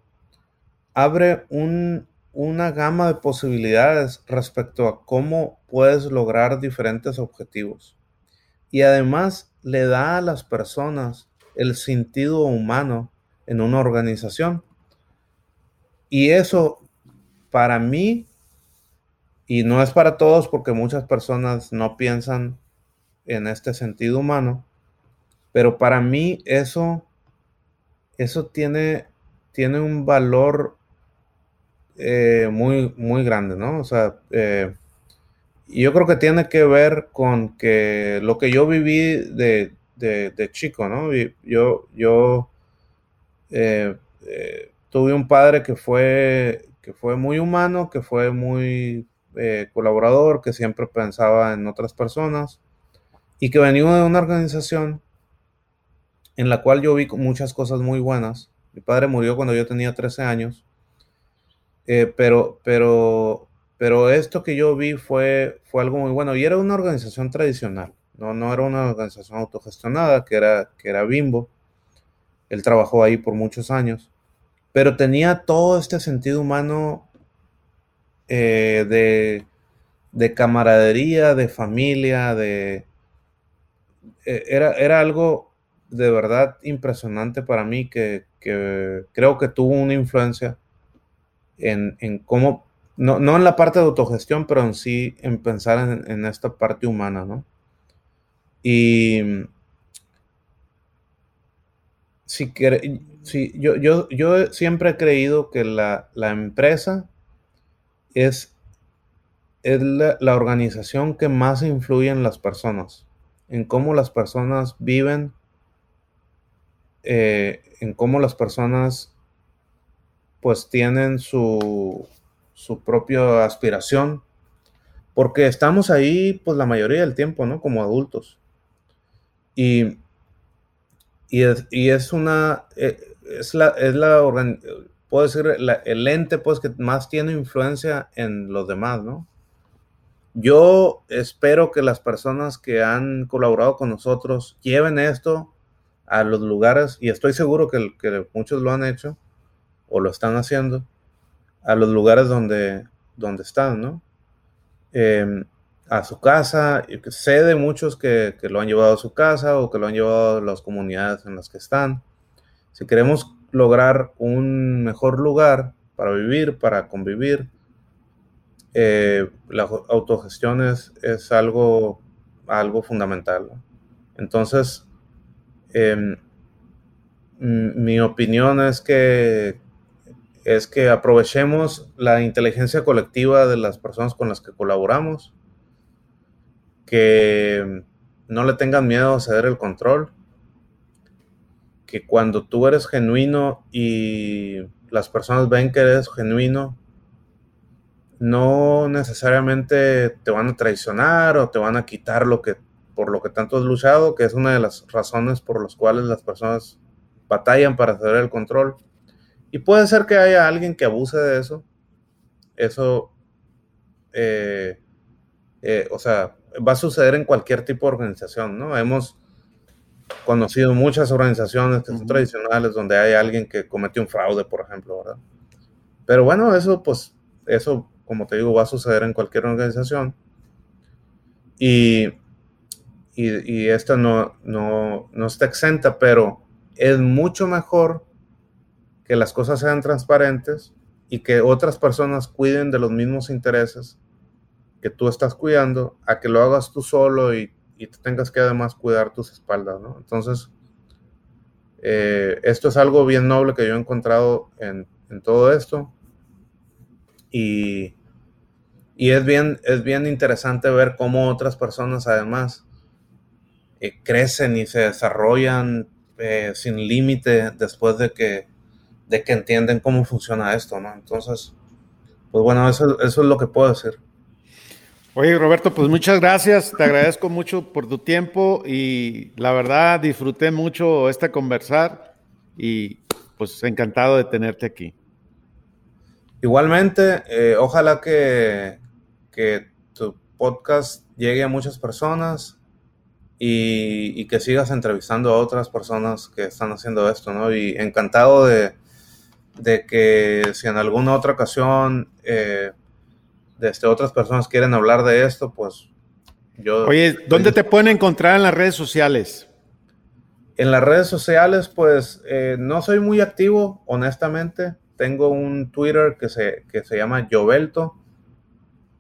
abre un, una gama de posibilidades respecto a cómo puedes lograr diferentes objetivos. Y además le da a las personas el sentido humano en una organización. Y eso para mí, y no es para todos porque muchas personas no piensan en este sentido humano, pero para mí eso, eso tiene, tiene un valor eh, muy, muy grande, ¿no? O sea, eh, yo creo que tiene que ver con que lo que yo viví de, chico, ¿no? Yo, yo eh, tuve un padre que fue, que fue muy humano, que fue muy colaborador, que siempre pensaba en otras personas y que venía de una organización en la cual yo vi muchas cosas muy buenas. Mi padre murió cuando yo tenía 13 años eh, pero, pero, pero esto que yo vi fue, fue algo muy bueno. Y era una organización tradicional, no, no era una organización autogestionada, que era, que era Bimbo. Él trabajó ahí por muchos años. Pero tenía todo este sentido humano eh, de, de, camaradería, de familia, de... Eh, era, era algo de verdad impresionante para mí que, creo que tuvo una influencia en, cómo, no, en la parte de autogestión, pero en sí en pensar en, esta parte humana, ¿no? Y si, si yo, yo, yo siempre he creído que la, empresa es, es la, organización que más influye en las personas, en cómo las personas viven, eh, en cómo las personas pues tienen su, su propia aspiración, porque estamos ahí pues la mayoría del tiempo, ¿no? Como adultos. Y, y, es, una, eh, es la, es la puedo decir, el ente pues que más tiene influencia en los demás, ¿no? yo espero que las personas que han colaborado con nosotros lleven esto a los lugares, y estoy seguro que, que muchos lo han hecho o lo están haciendo, a los lugares donde, donde están, ¿no? Em, a su casa. Sé de muchos que, que, lo han llevado a su casa o que lo han llevado a las comunidades en las que están. Si queremos lograr un mejor lugar para vivir, para convivir, eh, la autogestión es, algo, algo fundamental. Entonces, em, mi opinión es que, es que aprovechemos la inteligencia colectiva de las personas con las que colaboramos, que no le tengan miedo a ceder el control, que cuando tú eres genuino y las personas ven que eres genuino, no necesariamente te van a traicionar o te van a quitar lo que por lo que tanto has luchado, que es una de las razones por las cuales las personas batallan para ceder el control. Y puede ser que haya alguien que abuse de eso. Eso, eh, eh, o sea, va a suceder en cualquier tipo de organización, ¿no? Hemos conocido muchas organizaciones que son tradicionales donde hay alguien que cometió un fraude, por ejemplo, ¿verdad? Pero bueno, eso, pues, eso como te digo, va a suceder en cualquier organización. Y, y, esta no, no, no está exenta, pero es mucho mejor que las cosas sean transparentes y que otras personas cuiden de los mismos intereses que tú estás cuidando, a que lo hagas tú solo y, y te tengas que además cuidar tus espaldas, ¿no? Entonces, eh, esto es algo bien noble que yo he encontrado en, en todo esto. Y, y es bien, es bien interesante ver cómo otras personas además eh, crecen y se desarrollan eh, sin límite después de que, de que entienden cómo funciona esto, ¿no? Entonces, pues bueno, eso, eso es lo que puedo decir. Oye, Roberto, pues muchas gracias. Te agradezco *laughs* mucho por tu tiempo y la verdad disfruté mucho este conversar y pues encantado de tenerte aquí. Igualmente, eh, ojalá que, que tu podcast llegue a muchas personas y, que sigas entrevistando a otras personas que están haciendo esto, ¿no? Y encantado de, que si en alguna otra ocasión eh, este, otras personas quieren hablar de esto, pues yo... Oye, ¿dónde te pueden encontrar en las redes sociales? En las redes sociales, pues eh, no soy muy activo, honestamente. Tengo un Twitter que se, que se llama Jovelto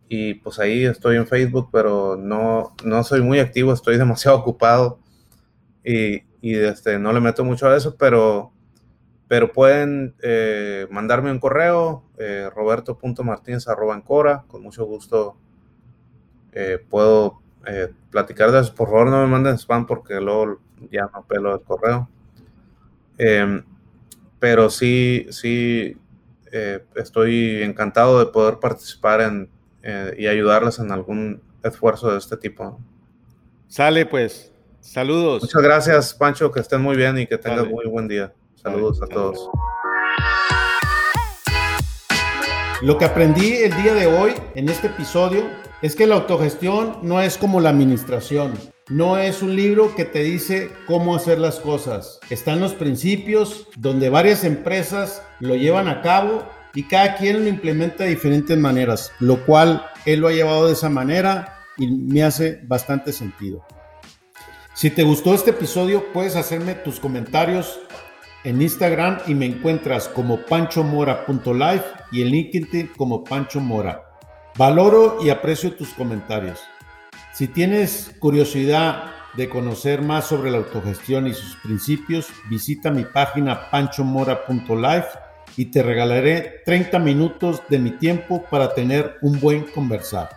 y pues ahí estoy en Facebook, pero no, no soy muy activo, estoy *laughs* demasiado ocupado y, y este, no le meto mucho a eso, pero, pero pueden eh, mandarme un correo, eh, roberto.martinez.cora, con mucho gusto eh, puedo eh, platicar de eso. Por favor, no me manden spam porque luego ya no pelo el correo. Em, pero sí, sí, estoy encantado de poder participar en y ayudarles en algún esfuerzo de este tipo. Sale pues. Saludos. Muchas gracias, Pancho, que estén muy bien y que tengan muy buen día. Saludos a todos. Lo que aprendí el día de hoy en este episodio es que la autogestión no es como la administración. No es un libro que te dice cómo hacer las cosas. Están los principios donde varias empresas lo llevan a cabo y cada quien lo implementa de diferentes maneras, lo cual él lo ha llevado de esa manera y me hace bastante sentido. Si te gustó este episodio, puedes hacerme tus comentarios en Instagram y me encuentras como panchomora.life y en LinkedIn como Pancho Mora. Valoro y aprecio tus comentarios. Si tienes curiosidad de conocer más sobre la autogestión y sus principios, visita mi página panchomora.life y te regalaré 30 minutos de mi tiempo para tener un buen conversar.